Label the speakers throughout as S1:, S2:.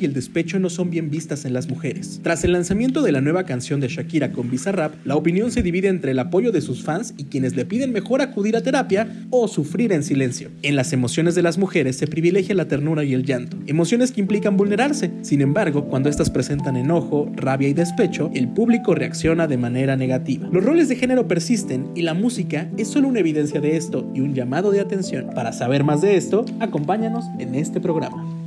S1: y
S2: el despecho no son bien vistas en las mujeres? Tras el lanzamiento de la nueva canción de Shakira con Bizarrap, la opinión se divide entre el apoyo de sus fans y quienes le piden mejor acudir a terapia o sufrir en silencio. En las emociones de las mujeres se privilegia la ternura y el llanto, emociones que implican vulnerarse. Sin embargo, cuando estas presentan enojo, rabia y despecho, el público reacciona de manera negativa. Los roles de género persisten y la música es solo una evidencia de esto y un llamado de atención. Para saber más de esto, acompáñanos en este programa.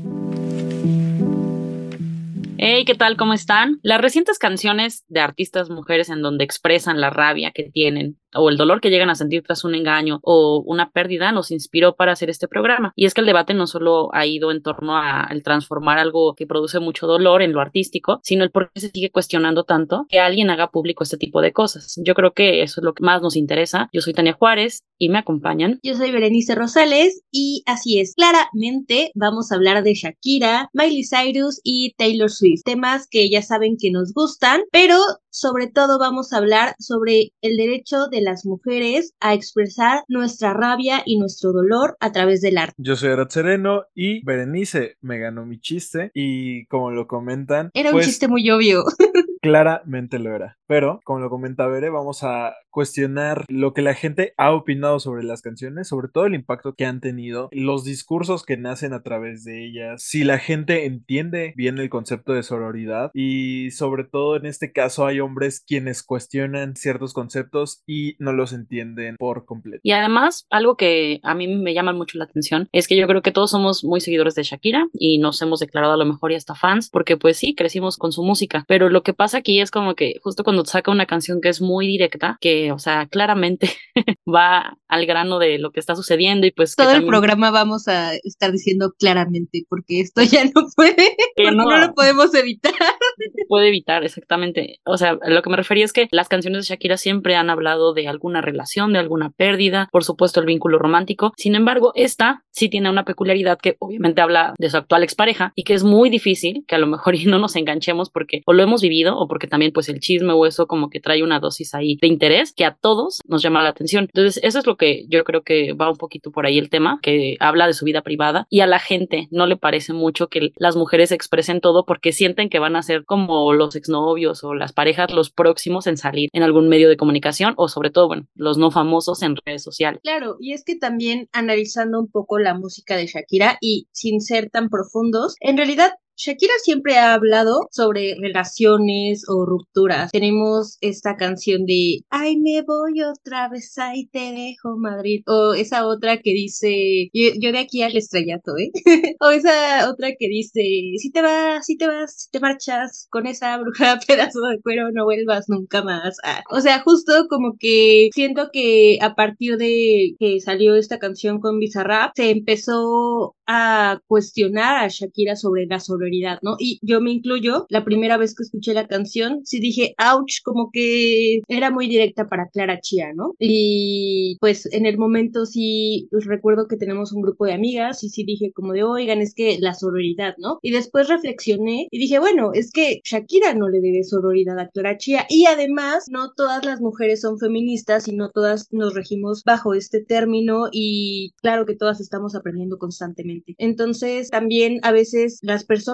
S3: Hey, ¿qué tal? ¿Cómo están? Las recientes canciones de artistas mujeres en donde expresan la rabia que tienen o el dolor que llegan a sentir tras un engaño o una pérdida nos inspiró para hacer este programa. Y es que el debate no solo ha ido en torno a transformar algo que produce mucho dolor en lo artístico, sino el por qué se sigue cuestionando tanto que alguien haga público este tipo de cosas. Yo creo que eso es lo que más nos interesa. Yo soy Tania Juárez y me acompañan.
S4: Yo soy Berenice Rosales y así es, claramente vamos a hablar de Shakira, Miley Cyrus y Taylor Swift, temas que ya saben que nos gustan, pero sobre todo vamos a hablar sobre el derecho de las mujeres a expresar nuestra rabia y nuestro dolor a través del arte.
S5: Yo soy Arad Sereno y Berenice me ganó mi chiste y como lo comentan...
S4: Era un
S5: pues,
S4: chiste muy obvio.
S5: Claramente lo era. Pero, como lo comenta Bere, vamos a cuestionar lo que la gente ha opinado sobre las canciones, sobre todo el impacto que han tenido, los discursos que nacen a través de ellas, si la gente entiende bien el concepto de sororidad y sobre todo en este caso hay hombres quienes cuestionan ciertos conceptos y no los entienden por completo.
S3: Y además, algo que a mí me llama mucho la atención es que yo creo que todos somos muy seguidores de Shakira y nos hemos declarado a lo mejor y hasta fans, porque pues sí, crecimos con su música, pero lo que pasa aquí es como que justo cuando saca una canción que es muy directa, que, o sea, claramente va al grano de lo que está sucediendo y pues...
S4: Todo
S3: que
S4: el programa vamos a estar diciendo claramente, porque esto ya no puede,
S3: Que no.
S4: no lo podemos evitar.
S3: puede evitar, exactamente. O sea, lo que me refería es que las canciones de Shakira siempre han hablado de alguna relación, de alguna pérdida, por supuesto el vínculo romántico. Sin embargo, esta sí tiene una peculiaridad que obviamente habla de su actual expareja y que es muy difícil que a lo mejor y no nos enganchemos porque o lo hemos vivido porque también pues el chisme o eso como que trae una dosis ahí de interés que a todos nos llama la atención. Entonces, eso es lo que yo creo que va un poquito por ahí el tema, que habla de su vida privada y a la gente no le parece mucho que las mujeres expresen todo porque sienten que van a ser como los exnovios o las parejas los próximos en salir en algún medio de comunicación o sobre todo, bueno, los no famosos en redes sociales.
S4: Claro, y es que también analizando un poco la música de Shakira y sin ser tan profundos, en realidad Shakira siempre ha hablado sobre relaciones o rupturas. Tenemos esta canción de Ay, me voy otra vez, ahí te dejo Madrid. O esa otra que dice Yo, de aquí al estrellato, ¿eh? o esa otra que dice Si te vas, si te vas, si te marchas con esa bruja pedazo de cuero, no vuelvas nunca más. Ah, O sea, justo como que siento que a partir de que salió esta canción con Bizarrap, se empezó a cuestionar a Shakira sobre la sororidad, ¿no? Y yo me incluyo, la primera vez que escuché la canción, sí dije, ouch, como que era muy directa para Clara Chía, ¿no? Y pues en el momento sí pues, recuerdo que tenemos un grupo de amigas y sí dije como de, oigan, es que la sororidad, ¿no? Y después reflexioné y dije, bueno, es que Shakira no le debe sororidad a Clara Chía y además no todas las mujeres son feministas y no todas nos regimos bajo este término y claro que todas estamos aprendiendo constantemente. Entonces también a veces las personas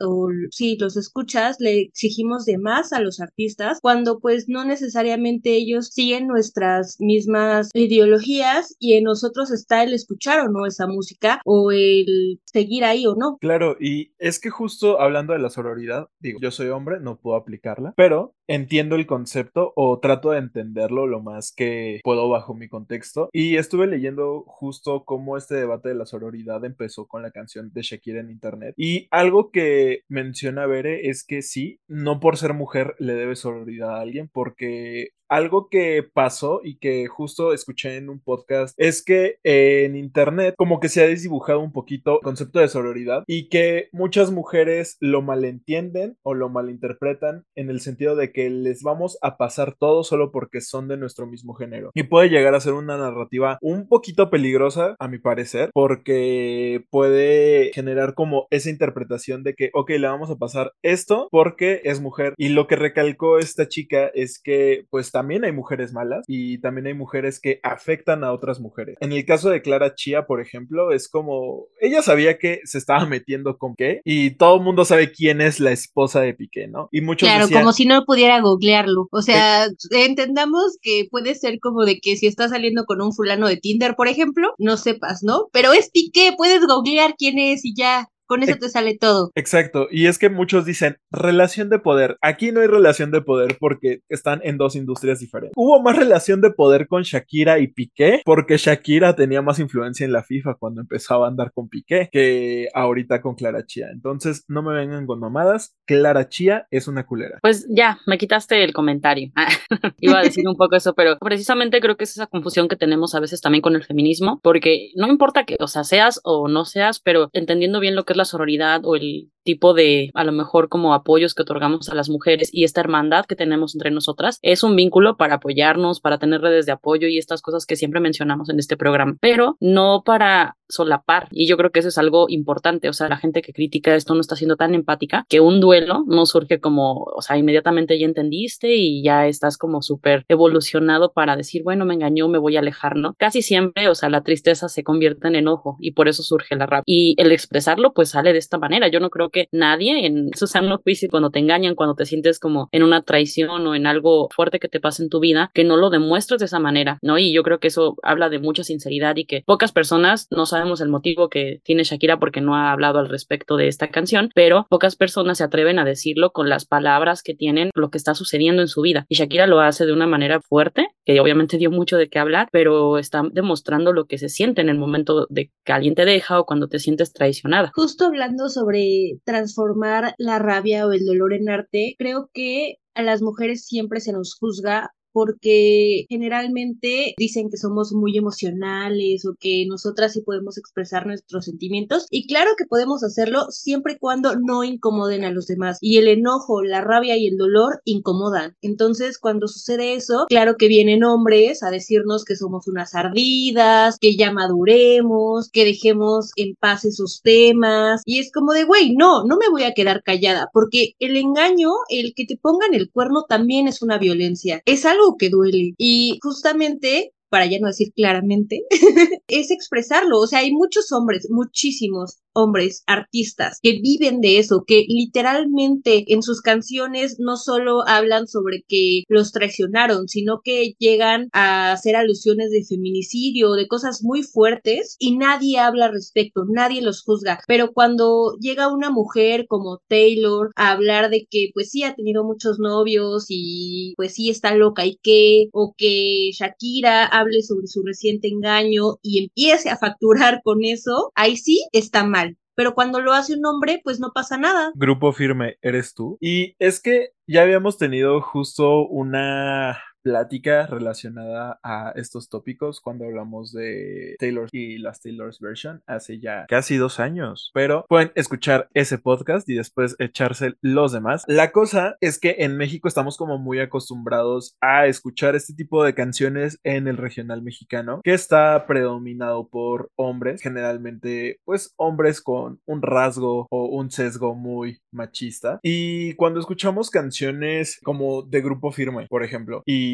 S4: o sí, los escuchas, le exigimos de más a los artistas cuando pues no necesariamente ellos siguen nuestras mismas ideologías y en nosotros está el escuchar o no esa música o el seguir ahí o no.
S5: Claro, y es que justo hablando de la sororidad, digo, yo soy hombre, no puedo aplicarla, pero entiendo el concepto o trato de entenderlo lo más que puedo bajo mi contexto. Y estuve leyendo justo cómo este debate de la sororidad empezó con la canción de Shakira en internet. Y algo algo que menciona Bere es que sí, no por ser mujer le debe sororidad a alguien, porque algo que pasó y que justo escuché en un podcast es que en internet como que se ha desdibujado un poquito el concepto de sororidad y que muchas mujeres lo malentienden o lo malinterpretan en el sentido de que les vamos a pasar todo solo porque son de nuestro mismo género. Y puede llegar a ser una narrativa un poquito peligrosa, a mi parecer, porque puede generar como esa interpretación de que, ok, le vamos a pasar esto porque es mujer. Y lo que recalcó esta chica es que pues también hay mujeres malas y también hay mujeres que afectan a otras mujeres. En el caso de Clara Chía, por ejemplo, es como ella sabía que se estaba metiendo con qué y todo el mundo sabe quién es la esposa de Piqué, ¿no? Y muchos
S4: Claro,
S5: decían,
S4: como si no pudiera googlearlo. O sea, entendamos que puede ser como de que si estás saliendo con un fulano de Tinder, por ejemplo, no sepas, ¿no? Pero es Piqué, puedes googlear quién es y ya. Con eso te sale todo.
S5: Exacto, y es que muchos dicen relación de poder. Aquí no hay relación de poder porque están en dos industrias diferentes. Hubo más relación de poder con Shakira y Piqué porque Shakira tenía más influencia en la FIFA cuando empezaba a andar con Piqué que ahorita con Clara Chía. Entonces, no me vengan con mamadas. Clara Chía es una culera.
S3: Pues ya, me quitaste el comentario. Iba a decir un poco eso, pero precisamente creo que es esa confusión que tenemos a veces también con el feminismo, porque no importa que, o sea, seas o no seas, pero entendiendo bien lo que es la sororidad o el tipo de, a lo mejor como apoyos que otorgamos a las mujeres y esta hermandad que tenemos entre nosotras, es un vínculo para apoyarnos, para tener redes de apoyo y estas cosas que siempre mencionamos en este programa, pero no para solapar. Y yo creo que eso es algo importante. O sea, la gente que critica esto no está siendo tan empática que un duelo no surge como, o sea, inmediatamente ya entendiste y ya estás como súper evolucionado para decir, bueno, me engañó, me voy a alejar, ¿no? Casi siempre, o sea, la tristeza se convierte en enojo y por eso surge la rabia. Y el expresarlo, pues sale de esta manera. Yo no creo que nadie en su sano juicio, cuando te engañan, cuando te sientes como en una traición o en algo fuerte que te pasa en tu vida, que no lo demuestres de esa manera, ¿no? Y yo creo que eso habla de mucha sinceridad y que pocas personas, no sabemos el motivo que tiene Shakira porque no ha hablado al respecto de esta canción, pero pocas personas se atreven a decirlo con las palabras que tienen lo que está sucediendo en su vida. Y Shakira lo hace de una manera fuerte, que obviamente dio mucho de qué hablar, pero está demostrando lo que se siente en el momento de que alguien te deja o cuando te sientes traicionada.
S4: Justo hablando sobre transformar la rabia o el dolor en arte, creo que a las mujeres siempre se nos juzga porque generalmente dicen que somos muy emocionales o que nosotras sí podemos expresar nuestros sentimientos y claro que podemos hacerlo siempre y cuando no incomoden a los demás y el enojo, la rabia y el dolor incomodan. Entonces cuando sucede eso, claro que vienen hombres a decirnos que somos unas ardidas, que ya maduremos, que dejemos en paz esos temas y es como de, güey, no, no me voy a quedar callada porque el engaño, el que te pongan el cuerno también es una violencia. Es algo que duele. Y justamente para ya no decir claramente, es expresarlo. O sea, hay muchos hombres, muchísimos hombres, artistas, que viven de eso, que literalmente en sus canciones no solo hablan sobre que los traicionaron, sino que llegan a hacer alusiones de feminicidio, de cosas muy fuertes y nadie habla al respecto, nadie los juzga. Pero cuando llega una mujer como Taylor a hablar de que pues sí ha tenido muchos novios y pues sí está loca y qué, o que Shakira sobre su reciente engaño y empiece a facturar con eso, ahí sí está mal. Pero cuando lo hace un hombre, pues no pasa nada.
S5: Grupo firme, eres tú. Y es que ya habíamos tenido justo una plática relacionada a estos tópicos cuando hablamos de Taylor y las Taylor's version hace ya casi dos años. Pero pueden escuchar ese podcast y después echarse los demás. La cosa es que en México estamos como muy acostumbrados a escuchar este tipo de canciones en el regional mexicano que está predominado por hombres, generalmente pues hombres con un rasgo o un sesgo muy machista. Y cuando escuchamos canciones como de grupo firme, por ejemplo, y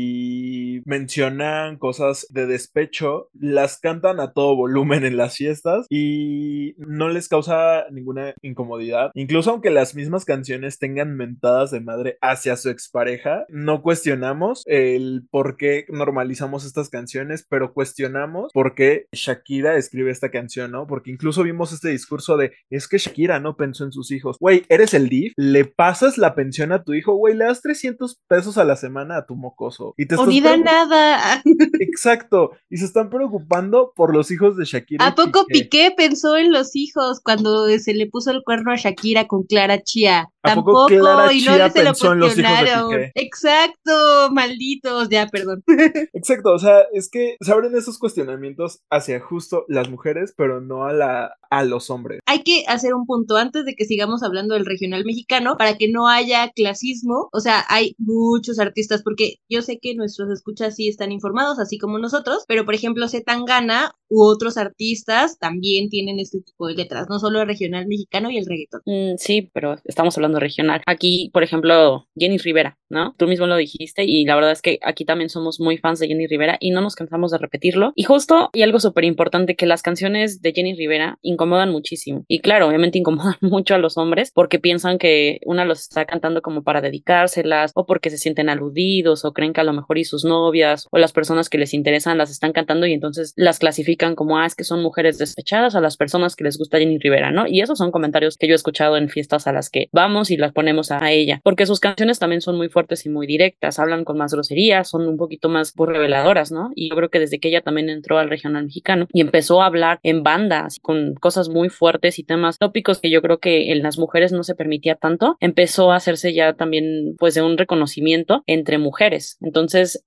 S5: mencionan cosas de despecho, las cantan a todo volumen en las fiestas y no les causa ninguna incomodidad. Incluso aunque las mismas canciones tengan mentadas de madre hacia su expareja, no cuestionamos el por qué normalizamos estas canciones, pero cuestionamos por qué Shakira escribe esta canción, ¿no? Porque incluso vimos este discurso de es que Shakira no pensó en sus hijos. Güey, eres el DIF, le pasas la pensión a tu hijo, güey, le das 300 pesos a la semana a tu mocoso. Y te
S4: O ni da nada.
S5: Exacto. Y se están preocupando por los hijos de Shakira.
S4: ¿A poco
S5: Piqué.
S4: Piqué pensó en los hijos cuando se le puso el cuerno a Shakira con Clara Chía?
S5: ¿A poco
S4: Tampoco,
S5: Clara
S4: y
S5: Chía
S4: no se lo
S5: pensó en los hijos de
S4: cuestionaron.
S5: Piqué?
S4: Exacto, malditos, ya, perdón.
S5: Exacto, o sea, es que se abren esos cuestionamientos hacia justo las mujeres, pero no a la a los hombres.
S4: Hay que hacer un punto antes de que sigamos hablando del regional mexicano para que no haya clasismo. O sea, hay muchos artistas, porque yo sé que nuestros escuchas sí están informados, así como nosotros, pero por ejemplo, Zetangana u otros artistas también tienen este tipo de letras, no solo el regional mexicano y el reggaetón.
S3: Mm, sí, pero estamos hablando regional. Aquí, por ejemplo, Jenny Rivera, ¿no? Tú mismo lo dijiste y la verdad es que aquí también somos muy fans de Jenny Rivera y no nos cansamos de repetirlo. Y justo, y algo súper importante, que las canciones de Jenny Rivera incomodan muchísimo. Y claro, obviamente incomodan mucho a los hombres porque piensan que una los está cantando como para dedicárselas o porque se sienten aludidos o creen que lo mejor y sus novias o las personas que les interesan las están cantando y entonces las clasifican como, ah, es que son mujeres despechadas a las personas que les gusta Jenny Rivera, ¿no? Y esos son comentarios que yo he escuchado en fiestas a las que vamos y las ponemos a, ella, porque sus canciones también son muy fuertes y muy directas, hablan con más groserías, son un poquito más pues, reveladoras, ¿no? Y yo creo que desde que ella también entró al regional mexicano y empezó a hablar en bandas con cosas muy fuertes y temas tópicos que yo creo que en las mujeres no se permitía tanto, empezó a hacerse ya también pues de un reconocimiento entre mujeres. Entonces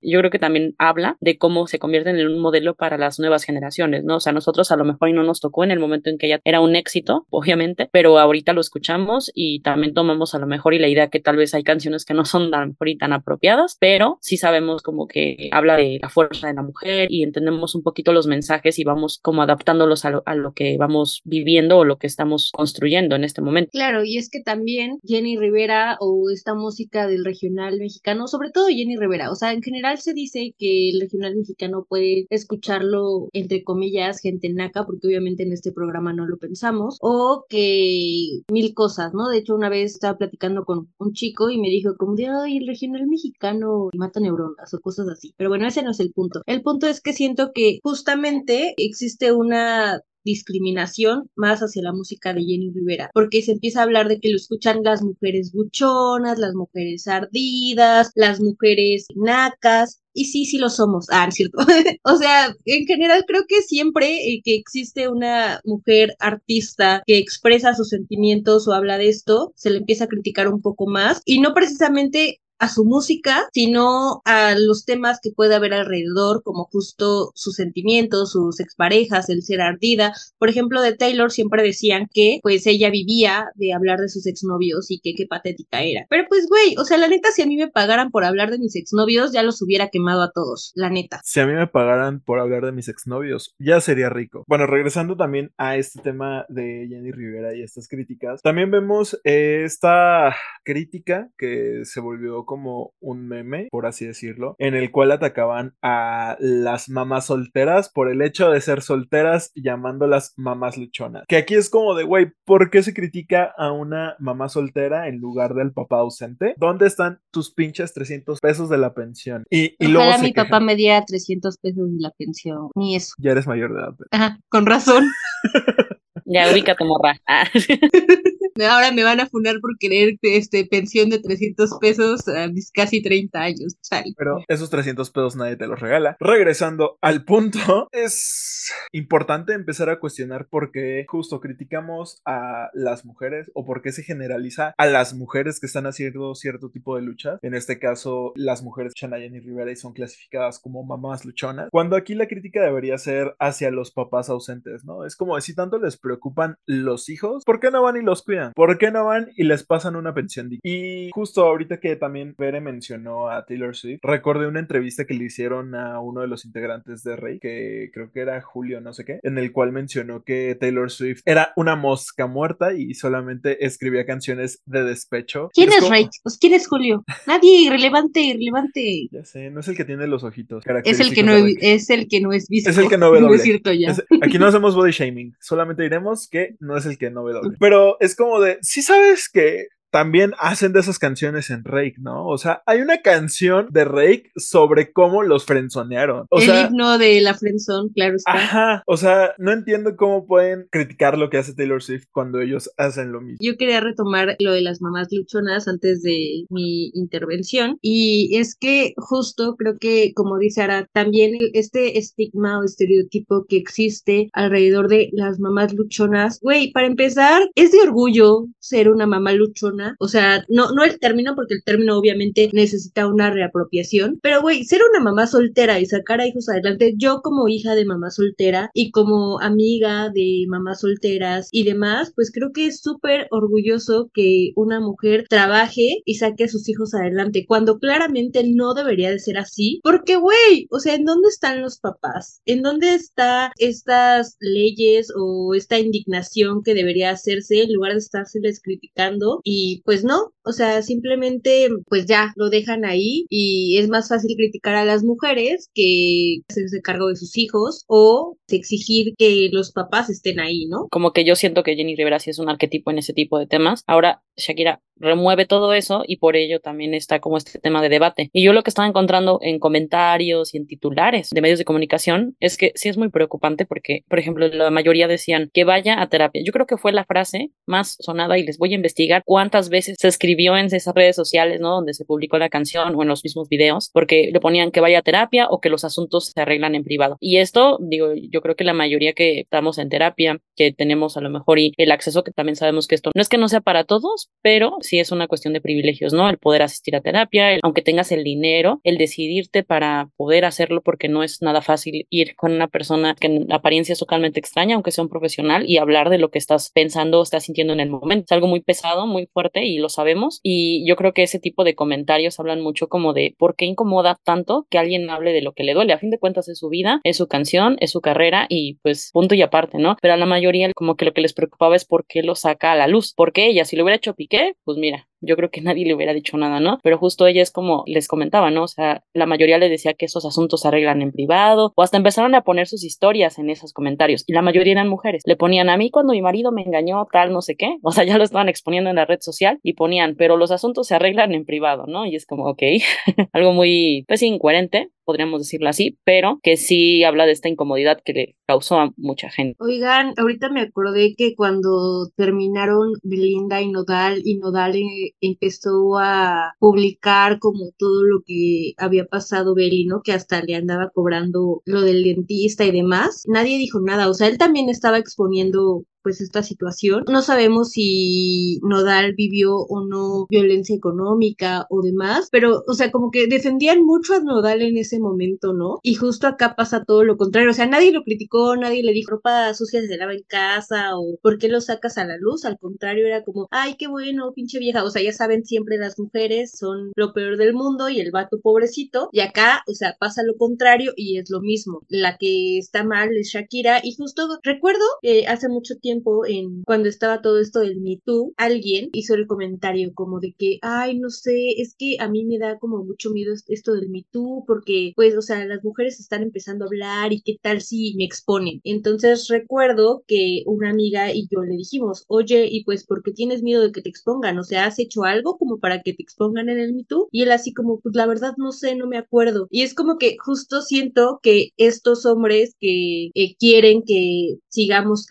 S3: yo creo que también habla de cómo se convierten en un modelo para las nuevas generaciones, ¿no? O sea, nosotros a lo mejor no nos tocó en el momento en que ella era un éxito, obviamente, pero ahorita lo escuchamos y también tomamos a lo mejor y la idea que tal vez hay canciones que no son tan, y tan apropiadas, pero sí sabemos como que habla de la fuerza de la mujer y entendemos un poquito los mensajes y vamos como adaptándolos a lo, a lo que vamos viviendo o lo que estamos construyendo en este momento.
S4: Claro, y es que también Jenny Rivera o esta música del regional mexicano, sobre todo Jenny Rivera, o sea, en general se dice que el regional mexicano puede escucharlo entre comillas gente naca, porque obviamente en este programa no lo pensamos, o que mil cosas, ¿no? De hecho, una vez estaba platicando con un chico y me dijo como de, ay, el regional mexicano mata neuronas o cosas así. Pero bueno, ese no es el punto. El punto es que siento que justamente existe una discriminación más hacia la música de Jenny Rivera, porque se empieza a hablar de que lo escuchan las mujeres buchonas, las mujeres ardidas, las mujeres nacas, y sí, sí lo somos. Ah, es cierto. o sea, en general creo que siempre eh, que existe una mujer artista que expresa sus sentimientos o habla de esto, se le empieza a criticar un poco más, y no precisamente a su música, sino a los temas que puede haber alrededor, como justo sus sentimientos, sus exparejas, el ser ardida. Por ejemplo, de Taylor siempre decían que pues ella vivía de hablar de sus exnovios y que qué patética era. Pero pues güey, o sea, la neta, si a mí me pagaran por hablar de mis exnovios, ya los hubiera quemado a todos, la neta.
S5: Si a mí me pagaran por hablar de mis exnovios, ya sería rico. Bueno, regresando también a este tema de Jenny Rivera y estas críticas, también vemos esta crítica que se volvió como un meme, por así decirlo, en el cual atacaban a las mamás solteras por el hecho de ser solteras llamándolas mamás luchonas. Que aquí es como de, güey, ¿por qué se critica a una mamá soltera en lugar del papá ausente? ¿Dónde están tus pinches 300 pesos de la pensión? Y, y luego
S4: Ojalá
S5: se
S4: mi
S5: quejan.
S4: papá me diera 300 pesos de la pensión, ni eso.
S5: Ya eres mayor de edad. pero-
S4: Ajá, con razón.
S3: Ya ubícate, morra. Ah.
S4: Ahora me van a funar por querer este, pensión de 300 pesos a mis casi 30 años.
S5: Pero esos 300 pesos nadie te los regala. Regresando al punto, es importante empezar a cuestionar por qué justo criticamos a las mujeres o por qué se generaliza a las mujeres que están haciendo cierto tipo de luchas. En este caso, las mujeres Chanayan y Rivera y son clasificadas como mamás luchonas. Cuando aquí la crítica debería ser hacia los papás ausentes, ¿no? Es como si tanto les preocupan los hijos, ¿por qué no van y los cuidan? ¿Por qué no van y les pasan una pensión digna? Y justo ahorita que también Bere mencionó a Taylor Swift, recordé una entrevista que le hicieron a uno de los integrantes de Rey, que creo que era Julio, no sé qué, en el cual mencionó que Taylor Swift era una mosca muerta y solamente escribía canciones de despecho.
S4: ¿Quién es
S5: como-
S4: Rey? Pues, ¿Quién es Julio? Nadie, irrelevante, irrelevante.
S5: Ya sé, no es el que tiene los ojitos.
S4: Es el que no es, es el que no es visco.
S5: Es el que no ve
S4: No
S5: doble.
S4: es cierto ya.
S5: Es- aquí no hacemos body shaming, solamente diremos que no es el que no ve doble. Pero es como de, si sabes que también hacen de esas canciones en Rake, ¿no? O sea, hay una canción de Rake sobre cómo los frenzonearon. O
S4: el
S5: sea,
S4: himno de la frenzón, claro está.
S5: Ajá, o sea, no entiendo cómo pueden criticar lo que hace Taylor Swift cuando ellos hacen lo mismo.
S4: Yo quería retomar lo de las mamás luchonas antes de mi intervención y es que justo creo que como dice Ara, también este estigma o estereotipo que existe alrededor de las mamás luchonas, güey, para empezar, es de orgullo ser una mamá luchona, o sea, no no el término porque el término obviamente necesita una reapropiación, pero güey, ser una mamá soltera y sacar a hijos adelante, yo como hija de mamá soltera y como amiga de mamás solteras y demás, pues creo que es súper orgulloso que una mujer trabaje y saque a sus hijos adelante, cuando claramente no debería de ser así, porque güey, o sea, ¿en dónde están los papás? ¿En dónde está estas leyes o esta indignación que debería hacerse en lugar de estárseles criticando? Y pues no, o sea, simplemente pues ya lo dejan ahí y es más fácil criticar a las mujeres que hacerse cargo de sus hijos o exigir que los papás estén ahí, ¿no?
S3: como que yo siento que Jenny Rivera sí es un arquetipo en ese tipo de temas. Ahora Shakira remueve todo eso y por ello también está como este tema de debate. Y yo lo que estaba encontrando en comentarios y en titulares de medios de comunicación es que sí es muy preocupante porque, por ejemplo, la mayoría decían que vaya a terapia. Yo creo que fue la frase más sonada y les voy a investigar cuántas veces se escribió en esas redes sociales, ¿no? Donde se publicó la canción o en los mismos videos, porque le ponían que vaya a terapia o que los asuntos se arreglan en privado. Y esto, digo, yo creo que la mayoría que estamos en terapia, que tenemos a lo mejor y el acceso que también sabemos que esto no es que no sea para todos, pero sí es una cuestión de privilegios, ¿no? El poder asistir a terapia, aunque tengas el dinero, el decidirte para poder hacerlo porque no es nada fácil ir con una persona que en apariencia es totalmente extraña, aunque sea un profesional, y hablar de lo que estás pensando o estás sintiendo en el momento. Es algo muy pesado, muy fuerte y lo sabemos. Y yo creo que ese tipo de comentarios hablan mucho como de por qué incomoda tanto que alguien hable de lo que le duele. A fin de cuentas es su vida, es su canción, es su carrera y pues punto y aparte, ¿no? Pero a la mayoría como que lo que les preocupaba es por qué lo saca a la luz. Porque ella, si lo hubiera hecho Piqué, pues mira, yo creo que nadie le hubiera dicho nada, ¿no? Pero justo ella es como les comentaba, ¿no? O sea, la mayoría le decía que esos asuntos se arreglan en privado o hasta empezaron a poner sus historias en esos comentarios y la mayoría eran mujeres. Le ponían a mí cuando mi marido me engañó, tal, no sé qué. O sea, ya lo estaban exponiendo en la red social y ponían, pero los asuntos se arreglan en privado, ¿no? Y es como, ok, algo muy, pues incoherente, podríamos decirlo así, pero que sí habla de esta incomodidad que le causó a mucha gente.
S4: Oigan, ahorita me acordé que cuando terminaron Belinda y Nodal y Nodal eh, empezó a publicar como todo lo que había pasado Beli, ¿no? Que hasta le andaba cobrando lo del dentista y demás. Nadie dijo nada, o sea, él también estaba exponiendo pues esta situación. No sabemos si Nodal vivió o no violencia económica o demás, pero, o sea, como que defendían mucho a Nodal en ese momento, ¿no? Y justo acá pasa todo lo contrario, o sea, nadie lo criticó, nadie le dijo ropa sucia se lava en casa o ¿por qué lo sacas a la luz? Al contrario, era como, ay, qué bueno, pinche vieja, o sea, ya saben, siempre las mujeres son lo peor del mundo y el vato pobrecito, y acá, o sea, pasa lo contrario y es lo mismo. La que está mal es Shakira y justo recuerdo que hace mucho tiempo en cuando estaba todo esto del Me Too, alguien hizo el comentario como de que, ay, no sé, es que a mí me da como mucho miedo est- esto del Me Too porque, pues, o sea, las mujeres están empezando a hablar y qué tal si me exponen. Entonces recuerdo que una amiga y yo le dijimos, oye, y pues, ¿por qué tienes miedo de que te expongan? O sea, ¿has hecho algo como para que te expongan en el Me Too? Y él así como, pues, la verdad no sé, no me acuerdo. Y es como que justo siento que estos hombres que eh, quieren que sigamos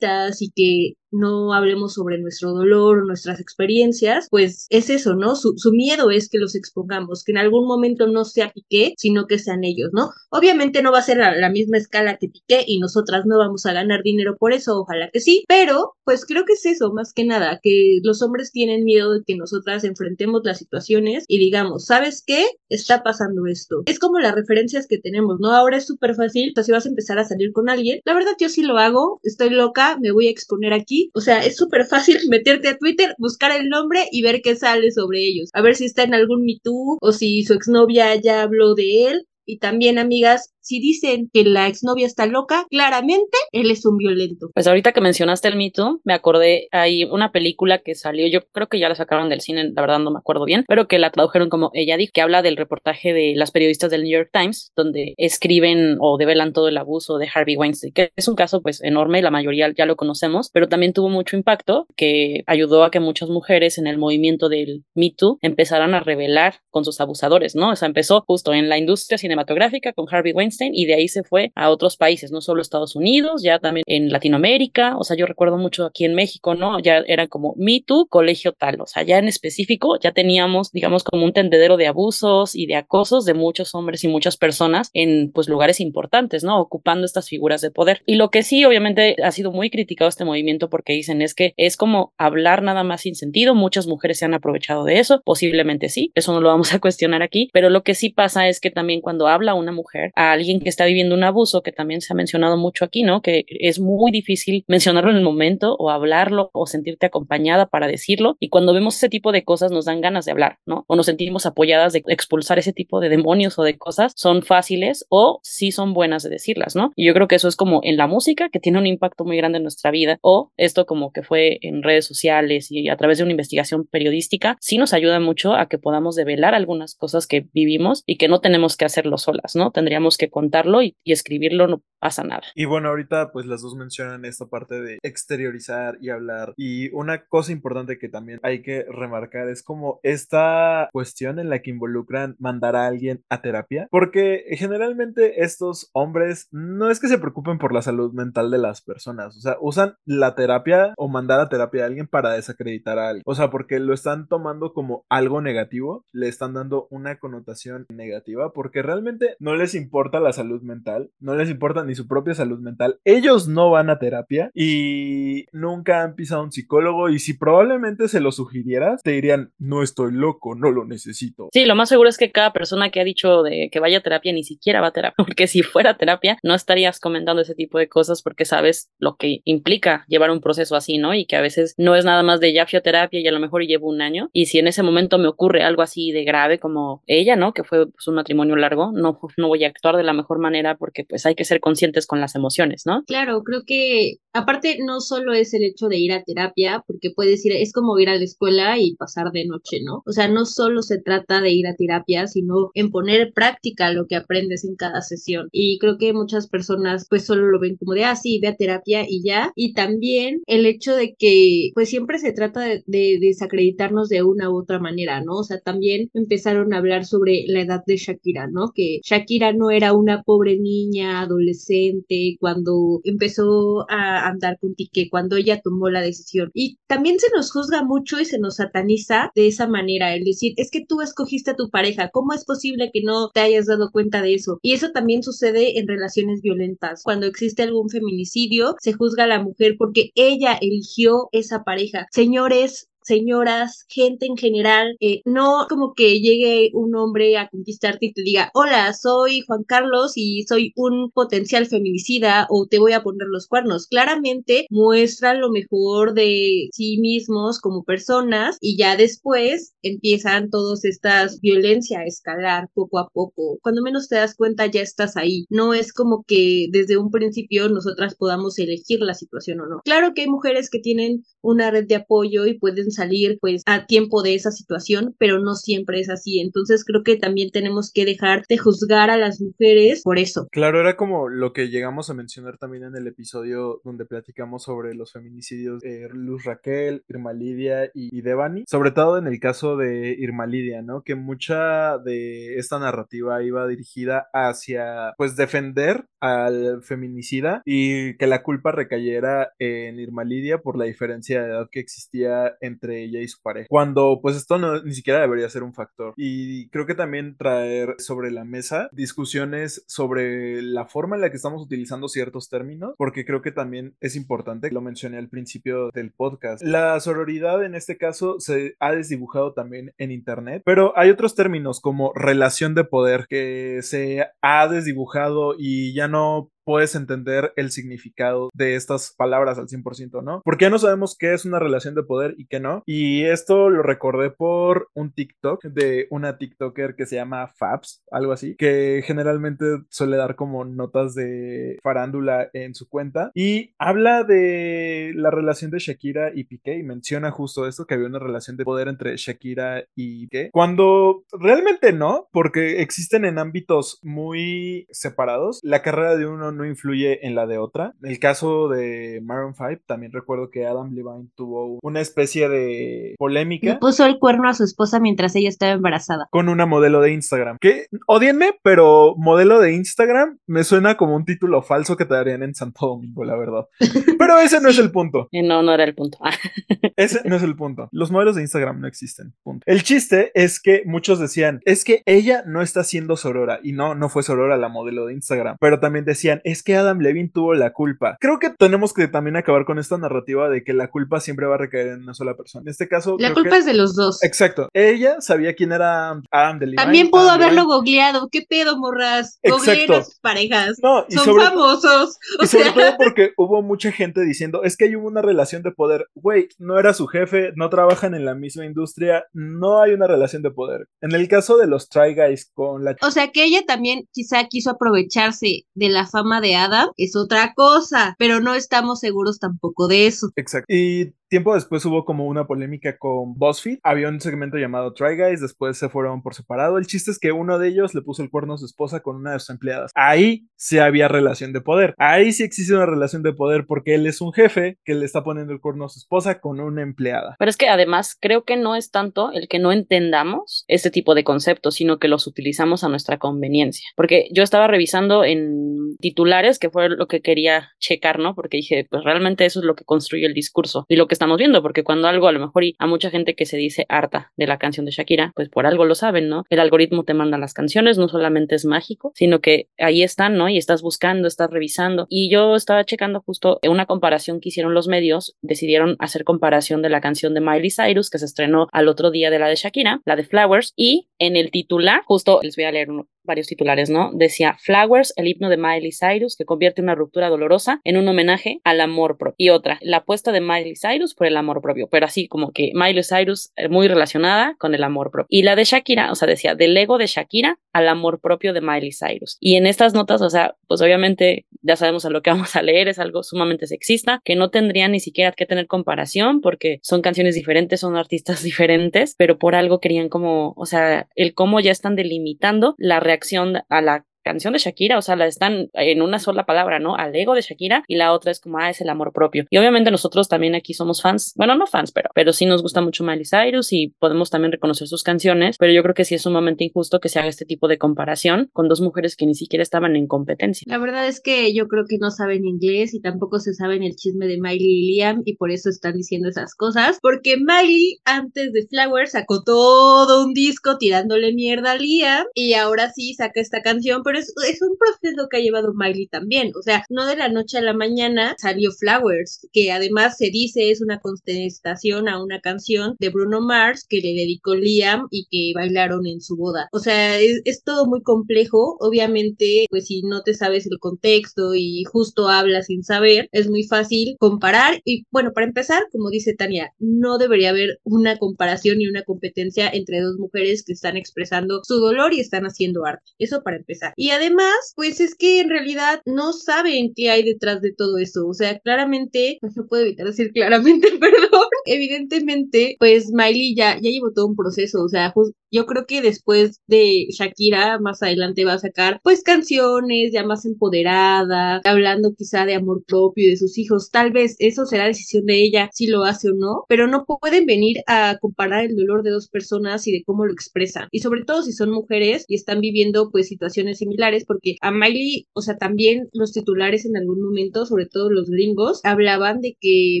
S4: calladitas y que no hablemos sobre nuestro dolor o nuestras experiencias, pues es eso, ¿no? Su, miedo es que los expongamos, que en algún momento no sea Piqué, sino que sean ellos, ¿no? Obviamente no va a ser la misma escala que Piqué y nosotras no vamos a ganar dinero por eso, ojalá que sí, pero pues creo que es eso, más que nada, que los hombres tienen miedo de que nosotras enfrentemos las situaciones y digamos, ¿sabes qué? Está pasando esto. Es como las referencias que tenemos, ¿no? Ahora es súper fácil, o si vas a empezar a salir con alguien, la verdad yo sí lo hago, estoy loca, me voy a exponer aquí, o sea, es súper fácil meterte a Twitter, buscar el nombre y ver qué sale sobre ellos, a ver si está en algún Me Too o si su exnovia ya habló de él. Y también, amigas, si dicen que la exnovia está loca, claramente él es un violento.
S3: Pues ahorita que mencionaste el mito, me acordé, hay una película que salió, yo creo que ya la sacaron del cine, la verdad no me acuerdo bien, pero que la tradujeron como ella dijo, que habla del reportaje de las periodistas del New York Times, donde escriben o develan todo el abuso de Harvey Weinstein, que es un caso pues enorme, la mayoría ya lo conocemos, pero también tuvo mucho impacto, que ayudó a que muchas mujeres en el movimiento del Me Too empezaran a revelar con sus abusadores, ¿no? O sea, empezó justo en la industria cinematográfica con Harvey Weinstein y de ahí se fue a otros países, no solo Estados Unidos, ya también en Latinoamérica, o sea, yo recuerdo mucho aquí en México, ¿no? Ya era como Me Too, colegio tal, o sea, ya en específico ya teníamos, digamos, como un tendedero de abusos y de acosos de muchos hombres y muchas personas en, pues, lugares importantes, ¿no? Ocupando estas figuras de poder. Y lo que sí, obviamente, ha sido muy criticado este movimiento porque dicen es que es como hablar nada más sin sentido, muchas mujeres se han aprovechado de eso, posiblemente sí, eso no lo vamos a cuestionar aquí, pero lo que sí pasa es que también cuando habla una mujer a alguien que está viviendo un abuso, que también se ha mencionado mucho aquí, ¿no? Que es muy difícil mencionarlo en el momento o hablarlo o sentirte acompañada para decirlo. Y cuando vemos ese tipo de cosas nos dan ganas de hablar, ¿no? O nos sentimos apoyadas de expulsar ese tipo de demonios o de cosas. Son fáciles o sí son buenas de decirlas, ¿no? Y yo creo que eso es como en la música, que tiene un impacto muy grande en nuestra vida, o esto como que fue en redes sociales y a través de una investigación periodística, sí nos ayuda mucho a que podamos develar algunas cosas que vivimos y que no tenemos que hacerlo solas, ¿no? Tendríamos que contarlo y, y escribirlo, no pasa nada.
S5: Y bueno, ahorita pues las dos mencionan esta parte de exteriorizar y hablar. Y una cosa importante que también hay que remarcar es como esta cuestión en la que involucran mandar a alguien a terapia. Porque generalmente estos hombres no es que se preocupen por la salud mental de las personas. O sea, usan la terapia o mandar a terapia a alguien para desacreditar a alguien. O sea, porque lo están tomando como algo negativo, le están dando una connotación negativa porque realmente no les importa la salud mental, no les importa ni su propia salud mental. Ellos no van a terapia y nunca han pisado un psicólogo y si probablemente se lo sugirieras, te dirían, no estoy loco, no lo necesito.
S3: Sí, lo más seguro es que cada persona que ha dicho de que vaya a terapia ni siquiera va a terapia, porque si fuera terapia no estarías comentando ese tipo de cosas porque sabes lo que implica llevar un proceso así, ¿no? Y que a veces no es nada más de ya fui a terapia y a lo mejor llevo un año y si en ese momento me ocurre algo así de grave como ella, ¿no? Que fue pues, un matrimonio largo, no, no voy a actuar de la mejor manera porque pues hay que ser conscientes con las emociones, ¿no?
S4: Claro, creo que aparte no solo es el hecho de ir a terapia, porque puedes ir, es como ir a la escuela y pasar de noche, ¿no? O sea, no solo se trata de ir a terapia, sino en poner práctica lo que aprendes en cada sesión. Y creo que muchas personas pues solo lo ven como de, ah, sí, ve a terapia y ya. Y también el hecho de que pues siempre se trata de, de desacreditarnos de una u otra manera, ¿no? O sea, también empezaron a hablar sobre la edad de Shakira, ¿no? Que Shakira no era una pobre niña adolescente cuando empezó a andar con Piqué, cuando ella tomó la decisión. Y también se nos juzga mucho y se nos sataniza de esa manera, el decir, es que tú escogiste a tu pareja, ¿cómo es posible que no te hayas dado cuenta de eso? Y eso también sucede en relaciones violentas. Cuando existe algún feminicidio, se juzga a la mujer porque ella eligió esa pareja. Señores, señoras, gente en general, eh, no como que llegue un hombre a conquistarte y te diga, hola, soy Juan Carlos y soy un potencial feminicida o te voy a poner los cuernos. Claramente muestran lo mejor de sí mismos como personas y ya después empiezan todas estas violencia a escalar poco a poco. Cuando menos te das cuenta ya estás ahí. No es como que desde un principio nosotras podamos elegir la situación o no. Claro que hay mujeres que tienen una red de apoyo y pueden salir pues a tiempo de esa situación, pero no siempre es así. Entonces creo que también tenemos que dejar de juzgar a las mujeres por eso.
S5: Claro, era como lo que llegamos a mencionar también en el episodio donde platicamos sobre los feminicidios de Luz Raquel, Irma Lidia y, Devani, sobre todo en el caso de Irma Lidia, ¿no? Que mucha de esta narrativa iba dirigida hacia pues defender al feminicida y que la culpa recayera en Irma Lidia por la diferencia de edad que existía entre ella y su pareja. Cuando pues esto no, ni siquiera debería ser un factor. Y creo que también traer sobre la mesa discusiones sobre la forma en la que estamos utilizando ciertos términos, porque creo que también es importante, lo mencioné al principio del podcast. La sororidad en este caso se ha desdibujado también en internet, pero hay otros términos como relación de poder que se ha desdibujado y ya no puedes entender el significado de estas palabras al 100%, ¿no? Porque ya no sabemos qué es una relación de poder y qué no. Y esto lo recordé por un TikTok de una TikToker que se llama Fabs, algo así, que generalmente suele dar como notas de farándula en su cuenta y habla de la relación de Shakira y Piqué y menciona justo esto, que había una relación de poder entre Shakira y Piqué, cuando realmente no, porque existen en ámbitos muy separados. La carrera de uno no influye en la de otra. En el caso de Maroon 5, también recuerdo que Adam Levine tuvo una especie de polémica.
S4: Le puso el cuerno a su esposa mientras ella estaba embarazada.
S5: Con una modelo de Instagram. Que, odienme, pero modelo de Instagram me suena como un título falso que te darían en Santo Domingo, la verdad. Pero ese no es el punto.
S3: No, no era el punto.
S5: ese no es el punto. Los modelos de Instagram no existen. Punto. El chiste es que muchos decían, es que ella no está siendo Sorora. Y no, no fue Sorora la modelo de Instagram. Pero también decían, es que Adam Levine tuvo la culpa. Creo que tenemos que también acabar con esta narrativa de que la culpa siempre va a recaer en una sola persona. En este caso.
S4: La culpa es de los dos.
S5: Exacto. Ella sabía quién era Adam Levine.
S4: También pudo haberlo googleado. ¿Qué pedo, morras? Exacto. sus parejas. No, y Son famosos.
S5: y sobre todo porque hubo mucha gente diciendo, es que hay una relación de poder. Güey, no era su jefe, no trabajan en la misma industria, no hay una relación de poder. En el caso de los Try Guys con la...
S4: O sea que ella también quizá quiso aprovecharse de la fama de Adam, es otra cosa, pero no estamos seguros tampoco de eso.
S5: Exacto. Y Tiempo después hubo como una polémica con BuzzFeed. Había un segmento llamado Try Guys, después se fueron por separado. El chiste es que uno de ellos le puso el cuerno a su esposa con una de sus empleadas. Ahí sí había relación de poder. Ahí sí existe una relación de poder porque él es un jefe que le está poniendo el cuerno a su esposa con una empleada.
S3: Pero es que además creo que no es tanto el que no entendamos este tipo de conceptos, sino que los utilizamos a nuestra conveniencia. Porque yo estaba revisando en titulares, que fue lo que quería checar, ¿no? Porque dije, pues realmente eso es lo que construye el discurso y lo que estamos viendo, porque cuando algo a lo mejor y a mucha gente que se dice harta de la canción de Shakira, pues por algo lo saben, ¿no? El algoritmo te manda las canciones, no solamente es mágico, sino que ahí están, ¿no? Y estás buscando, estás revisando. Y yo estaba checando justo una comparación que hicieron los medios, decidieron hacer comparación de la canción de Miley Cyrus que se estrenó al otro día de la de Shakira, la de Flowers, y en el titular, justo les voy a leer varios titulares, ¿no? Decía Flowers, el himno de Miley Cyrus, que convierte una ruptura dolorosa en un homenaje al amor propio. Y otra, la apuesta de Miley Cyrus por el amor propio, pero así como que Miley Cyrus eh, muy relacionada con el amor propio. Y la de Shakira, o sea, decía del ego de Shakira al amor propio de Miley Cyrus. Y en estas notas, o sea, pues obviamente ya sabemos a lo que vamos a leer, es algo sumamente sexista, que no tendría ni siquiera que tener comparación porque son canciones diferentes, son artistas diferentes, pero por algo querían como, o sea, el cómo ya están delimitando la reacción a la canción de Shakira, o sea, la están en una sola palabra, ¿no? Al ego de Shakira y la otra es como, ah, es el amor propio. Y obviamente nosotros también aquí somos fans, bueno, no fans, pero, pero sí nos gusta mucho Miley Cyrus y podemos también reconocer sus canciones, pero yo creo que sí es sumamente injusto que se haga este tipo de comparación con dos mujeres que ni siquiera estaban en competencia.
S4: La verdad es que yo creo que no saben inglés y tampoco se saben el chisme de Miley y Liam y por eso están diciendo esas cosas, porque Miley antes de Flowers sacó todo un disco tirándole mierda a Liam y ahora sí saca esta canción, pero es, un proceso que ha llevado Miley también. O sea, no de la noche a la mañana salió Flowers, que además se dice es una contestación a una canción de Bruno Mars que le dedicó Liam y que bailaron en su boda. O sea, es, todo muy complejo. Obviamente, pues si no te sabes el contexto y justo hablas sin saber, es muy fácil comparar. Y bueno, para empezar, como dice Tania, no debería haber una comparación ni una competencia entre dos mujeres que están expresando su dolor y están haciendo arte. Eso para empezar. Y además, pues es que en realidad no saben qué hay detrás de todo eso. O sea, claramente, no se puede evitar decir claramente, perdón. Evidentemente, pues Miley ya, ya llevó todo un proceso. O sea, yo creo que después de Shakira, más adelante va a sacar pues canciones ya más empoderada, hablando quizá de amor propio y de sus hijos. Tal vez eso será decisión de ella si lo hace o no, pero no pueden venir a comparar el dolor de dos personas y de cómo lo expresan. Y sobre todo si son mujeres y están viviendo pues situaciones similares, porque a Miley, o sea, también los titulares en algún momento, sobre todo los gringos, hablaban de que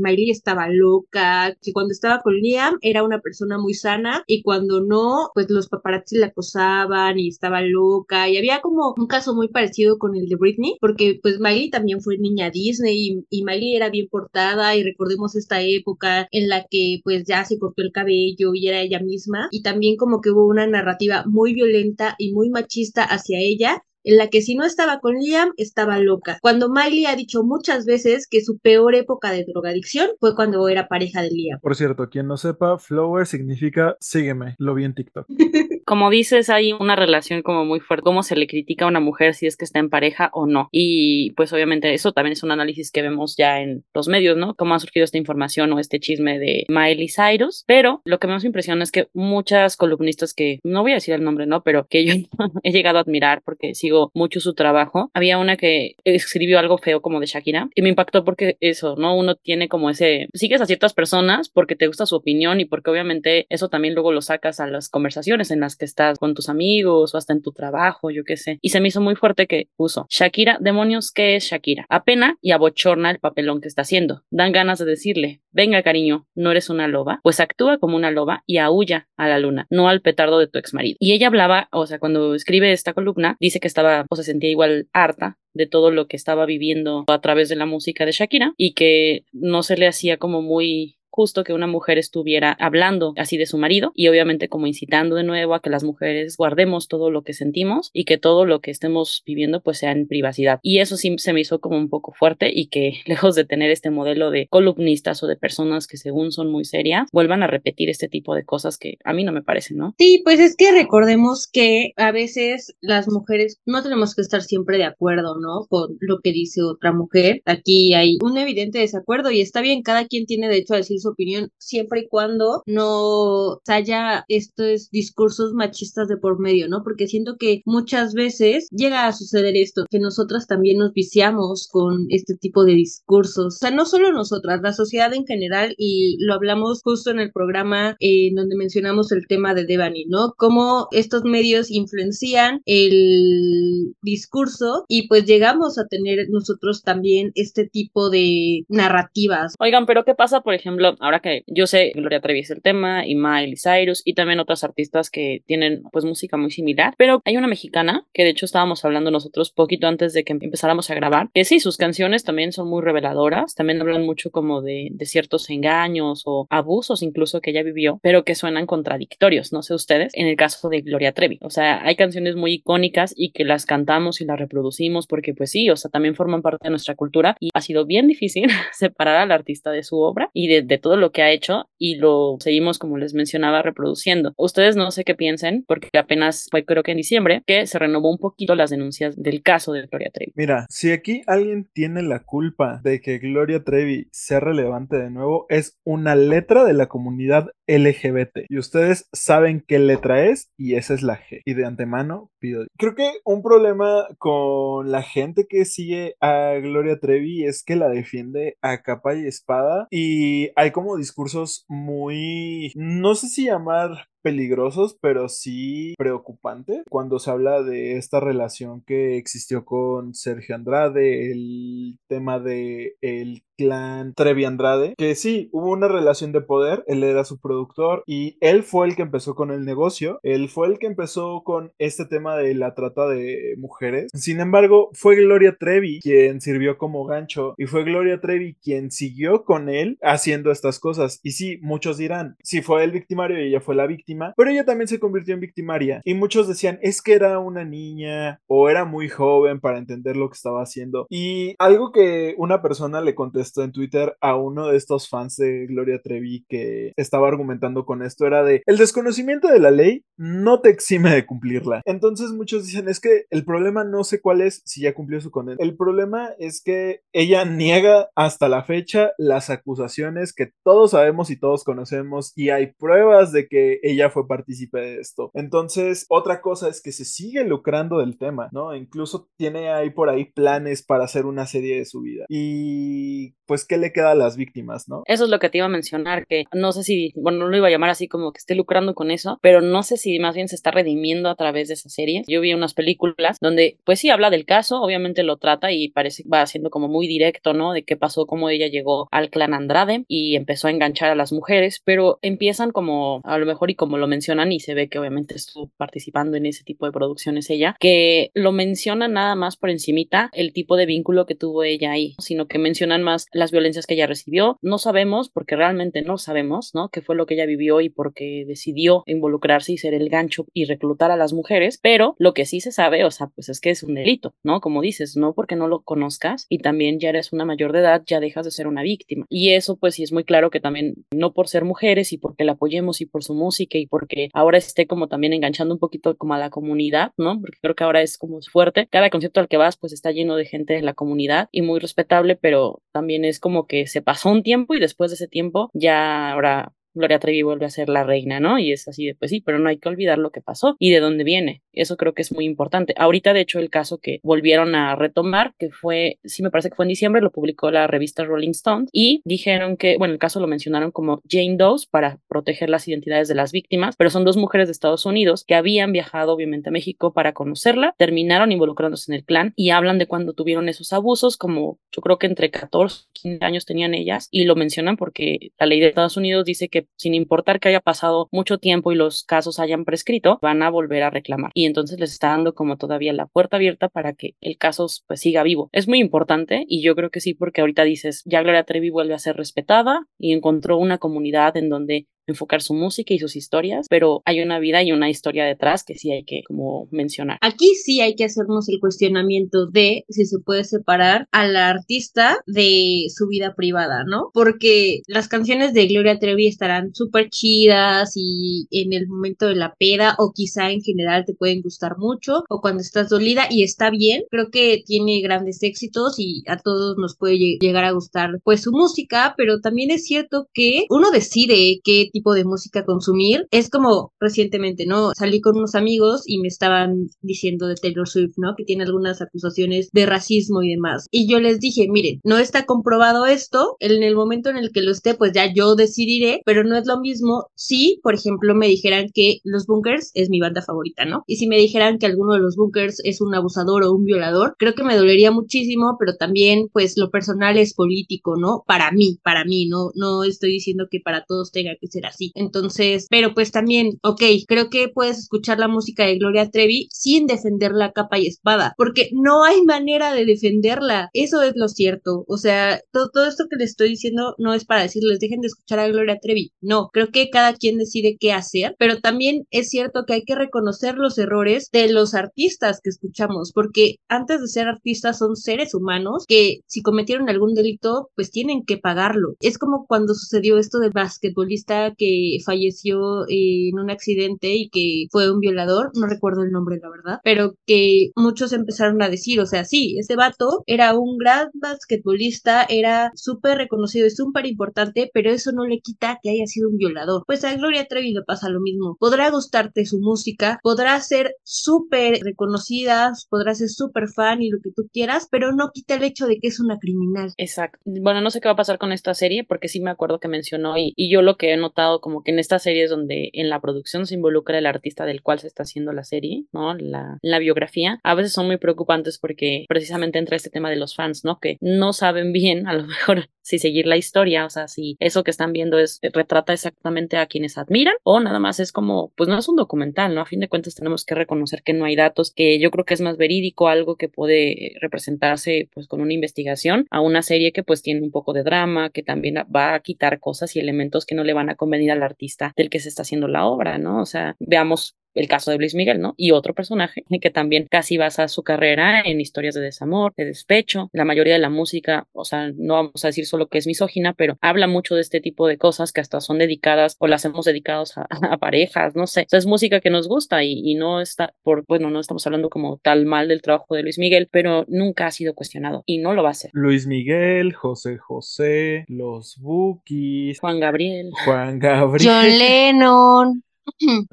S4: Miley estaba loca, que cuando estaba con Liam era una persona muy sana y cuando no, pues los paparazzi la acosaban y estaba loca y había como un caso muy parecido con el de Britney, porque pues Miley también fue niña Disney y, y Miley era bien portada y recordemos esta época en la que pues ya se cortó el cabello y era ella misma y también como que hubo una narrativa muy violenta y muy machista hacia ella en la que si no estaba con Liam, estaba loca. Cuando Miley ha dicho muchas veces que su peor época de drogadicción fue cuando era pareja de Liam.
S5: Por cierto, quien no sepa, flower significa sígueme, lo vi en TikTok.
S3: como dices, hay una relación como muy fuerte, cómo se le critica a una mujer si es que está en pareja o no. Y pues obviamente eso también es un análisis que vemos ya en los medios, ¿no? Cómo ha surgido esta información o este chisme de Miley Cyrus. Pero lo que más me impresiona es que muchas columnistas que, no voy a decir el nombre, ¿no? Pero que yo he llegado a admirar porque sigo mucho su trabajo. Había una que escribió algo feo como de Shakira y me impactó porque eso, ¿no? Uno tiene como ese, sigues a ciertas personas porque te gusta su opinión y porque obviamente eso también luego lo sacas a las conversaciones en las que estás con tus amigos o hasta en tu trabajo, yo qué sé. Y se me hizo muy fuerte que puso, Shakira, demonios, ¿qué es Shakira? Apena y abochorna el papelón que está haciendo. Dan ganas de decirle, venga cariño, ¿no eres una loba? Pues actúa como una loba y aúlla a la luna, no al petardo de tu ex marido. Y ella hablaba, o sea, cuando escribe esta columna, dice que estaba, o se sentía igual harta de todo lo que estaba viviendo a través de la música de Shakira y que no se le hacía como muy justo que una mujer estuviera hablando así de su marido y obviamente como incitando de nuevo a que las mujeres guardemos todo lo que sentimos y que todo lo que estemos viviendo pues sea en privacidad. Y eso sí se me hizo como un poco fuerte y que lejos de tener este modelo de columnistas o de personas que según son muy serias, vuelvan a repetir este tipo de cosas que a mí no me parecen, ¿no?
S4: Sí, pues es que recordemos que a veces las mujeres no tenemos que estar siempre de acuerdo, ¿no? Con lo que dice otra mujer. Aquí hay un evidente desacuerdo y está bien, cada quien tiene derecho a decir opinión siempre y cuando no haya estos discursos machistas de por medio, ¿no? Porque siento que muchas veces llega a suceder esto, que nosotras también nos viciamos con este tipo de discursos. O sea, no solo nosotras, la sociedad en general, y lo hablamos justo en el programa en donde mencionamos el tema de Devani, ¿no? Cómo estos medios influencian el discurso y pues llegamos a tener nosotros también este tipo de narrativas.
S3: Oigan, pero ¿qué pasa, por ejemplo, ahora que yo sé Gloria Trevi es el tema y Miley Cyrus y también otras artistas que tienen pues música muy similar, pero hay una mexicana que de hecho estábamos hablando nosotros poquito antes de que empezáramos a grabar, que sí, sus canciones también son muy reveladoras, también hablan mucho como de, de ciertos engaños o abusos incluso que ella vivió, pero que suenan contradictorios, no sé ustedes, en el caso de Gloria Trevi, o sea, hay canciones muy icónicas y que las cantamos y las reproducimos porque pues sí, o sea, también forman parte de nuestra cultura y ha sido bien difícil separar al artista de su obra y de, de todo lo que ha hecho y lo seguimos, como les mencionaba, reproduciendo. Ustedes no sé qué piensen, porque apenas fue creo que en diciembre que se renovó un poquito las denuncias del caso de Gloria Trevi.
S5: Mira, si aquí alguien tiene la culpa de que Gloria Trevi sea relevante de nuevo, es una letra de la comunidad LGBT. Y ustedes saben qué letra es y esa es la G. Y de antemano pido. Creo que un problema con la gente que sigue a Gloria Trevi es que la defiende a capa y espada y hay como discursos muy, no sé si llamar peligrosos, pero sí preocupante cuando se habla de esta relación que existió con Sergio Andrade, el tema de el clan Trevi Andrade, que sí, hubo una relación de poder, él era su productor y él fue el que empezó con el negocio, él fue el que empezó con este tema de la trata de mujeres. Sin embargo, fue Gloria Trevi quien sirvió como gancho y fue Gloria Trevi quien siguió con él haciendo estas cosas. Y sí, muchos dirán, si fue el victimario y ella fue la víctima, pero ella también se convirtió en victimaria y muchos decían, es que era una niña o era muy joven para entender lo que estaba haciendo. Y algo que una persona le contestó en Twitter a uno de estos fans de Gloria Trevi que estaba argumentando con esto era de el desconocimiento de la ley no te exime de cumplirla. Entonces muchos dicen es que el problema no sé cuál es si ya cumplió su condena. El problema es que ella niega hasta la fecha las acusaciones que todos sabemos y todos conocemos y hay pruebas de que ella fue partícipe de esto. Entonces otra cosa es que se sigue lucrando del tema, ¿no? Incluso tiene ahí por ahí planes para hacer una serie de su vida. Y pues qué le queda a las víctimas, ¿no?
S3: Eso es lo que te iba a mencionar, que no sé si, bueno, no lo iba a llamar así como que esté lucrando con eso, pero no sé si más bien se está redimiendo a través de esa serie. Yo vi unas películas donde, pues sí, habla del caso, obviamente lo trata y parece que va haciendo como muy directo, ¿no? De qué pasó, cómo ella llegó al clan Andrade y empezó a enganchar a las mujeres, pero empiezan como, a lo mejor y como lo mencionan y se ve que obviamente estuvo participando en ese tipo de producciones ella, que lo menciona nada más por encimita el tipo de vínculo que tuvo ella ahí, sino que mencionan más las violencias que ella recibió. No sabemos, porque realmente no sabemos, ¿no? Qué fue lo que ella vivió y por qué decidió involucrarse y ser el gancho y reclutar a las mujeres, pero lo que sí se sabe, o sea, pues es que es un delito, ¿no? Como dices, no porque no lo conozcas y también ya eres una mayor de edad, ya dejas de ser una víctima. Y eso pues sí es muy claro que también no por ser mujeres y porque la apoyemos y por su música y porque ahora esté como también enganchando un poquito como a la comunidad, ¿no? Porque creo que ahora es como fuerte. Cada concierto al que vas pues está lleno de gente de la comunidad y muy respetable, pero también es como que se pasó un tiempo y después de ese tiempo ya ahora Gloria Trevi vuelve a ser la reina, ¿no? Y es así de, pues sí, pero no hay que olvidar lo que pasó y de dónde viene. Eso creo que es muy importante. Ahorita, de hecho, el caso que volvieron a retomar, que fue, sí me parece que fue en diciembre, lo publicó la revista Rolling Stone y dijeron que, bueno, el caso lo mencionaron como Jane Doe para proteger las identidades de las víctimas, pero son dos mujeres de Estados Unidos que habían viajado obviamente a México para conocerla, terminaron involucrándose en el clan y hablan de cuando tuvieron esos abusos, como yo creo que entre 14 y 15 años tenían ellas y lo mencionan porque la ley de Estados Unidos dice que sin importar que haya pasado mucho tiempo y los casos hayan prescrito, van a volver a reclamar. Y entonces les está dando como todavía la puerta abierta para que el caso pues siga vivo. Es muy importante y yo creo que sí porque ahorita dices, ya Gloria Trevi vuelve a ser respetada y encontró una comunidad en donde enfocar su música y sus historias, pero hay una vida y una historia detrás que sí hay que como mencionar.
S4: Aquí sí hay que hacernos el cuestionamiento de si se puede separar al artista de su vida privada, ¿no? Porque las canciones de Gloria Trevi estarán súper chidas y en el momento de la peda o quizá en general te pueden gustar mucho o cuando estás dolida y está bien, creo que tiene grandes éxitos y a todos nos puede llegar a gustar pues su música, pero también es cierto que uno decide qué tipo de música consumir. Es como recientemente, ¿no? Salí con unos amigos y me estaban diciendo de Taylor Swift, ¿no? Que tiene algunas acusaciones de racismo y demás. Y yo les dije, miren, no está comprobado esto, en el momento en el que lo esté, pues ya yo decidiré, pero no es lo mismo si, por ejemplo, me dijeran que Los Bunkers es mi banda favorita, ¿no? Y si me dijeran que alguno de los Bunkers es un abusador o un violador, creo que me dolería muchísimo, pero también, pues, lo personal es político, ¿no? Para mí, para mí, no, no estoy diciendo que para todos tenga que ser así. Entonces, pero pues también, ok, creo que puedes escuchar la música de Gloria Trevi sin defender la capa y espada, porque no hay manera de defenderla. Eso es lo cierto. O sea, todo, esto que les estoy diciendo no es para decirles dejen de escuchar a Gloria Trevi. No, creo que cada quien decide qué hacer, pero también es cierto que hay que reconocer los errores de los artistas que escuchamos, porque antes de ser artistas son seres humanos que si cometieron algún delito, pues tienen que pagarlo. Es como cuando sucedió esto del basquetbolista que falleció en un accidente y que fue un violador, no recuerdo el nombre la verdad, pero que muchos empezaron a decir, o sea, sí, este vato era un gran basquetbolista, era súper reconocido y súper importante, pero eso no le quita que haya sido un violador. Pues a Gloria Trevi le pasa lo mismo. Podrá gustarte su música, podrá ser súper reconocida, podrá ser súper fan y lo que tú quieras, pero no quita el hecho de que es una criminal.
S3: Exacto. Bueno, no sé qué va a pasar con esta serie porque sí me acuerdo que mencionó y yo lo que he notado como que en esta serie es donde en la producción se involucra el artista del cual se está haciendo la serie, ¿no? La, la biografía, a veces son muy preocupantes porque precisamente entra este tema de los fans, ¿no? Que no saben bien, a lo mejor, si seguir la historia, o sea, si eso que están viendo es retrata exactamente a quienes admiran o nada más es como, pues no es un documental, ¿no? A fin de cuentas tenemos que reconocer que no hay datos, que yo creo que es más verídico, algo que puede representarse pues con una investigación a una serie que pues tiene un poco de drama, que también va a quitar cosas y elementos que no le van a convenir al artista del que se está haciendo la obra, ¿no? O sea, veamos el caso de Luis Miguel, ¿no? Y otro personaje que también casi basa su carrera en historias de desamor, de despecho. La mayoría de la música, o sea, no vamos a decir solo que es misógina, pero habla mucho de este tipo de cosas que hasta son dedicadas o las hemos dedicado a, parejas, no sé. O sea, es música que nos gusta y, y, no está, por, bueno, no estamos hablando como tal mal del trabajo de Luis Miguel, pero nunca ha sido cuestionado y no lo va a ser.
S5: Luis Miguel, José José, los Bookies,
S3: Juan Gabriel,
S5: Juan Gabriel,
S4: John Lennon.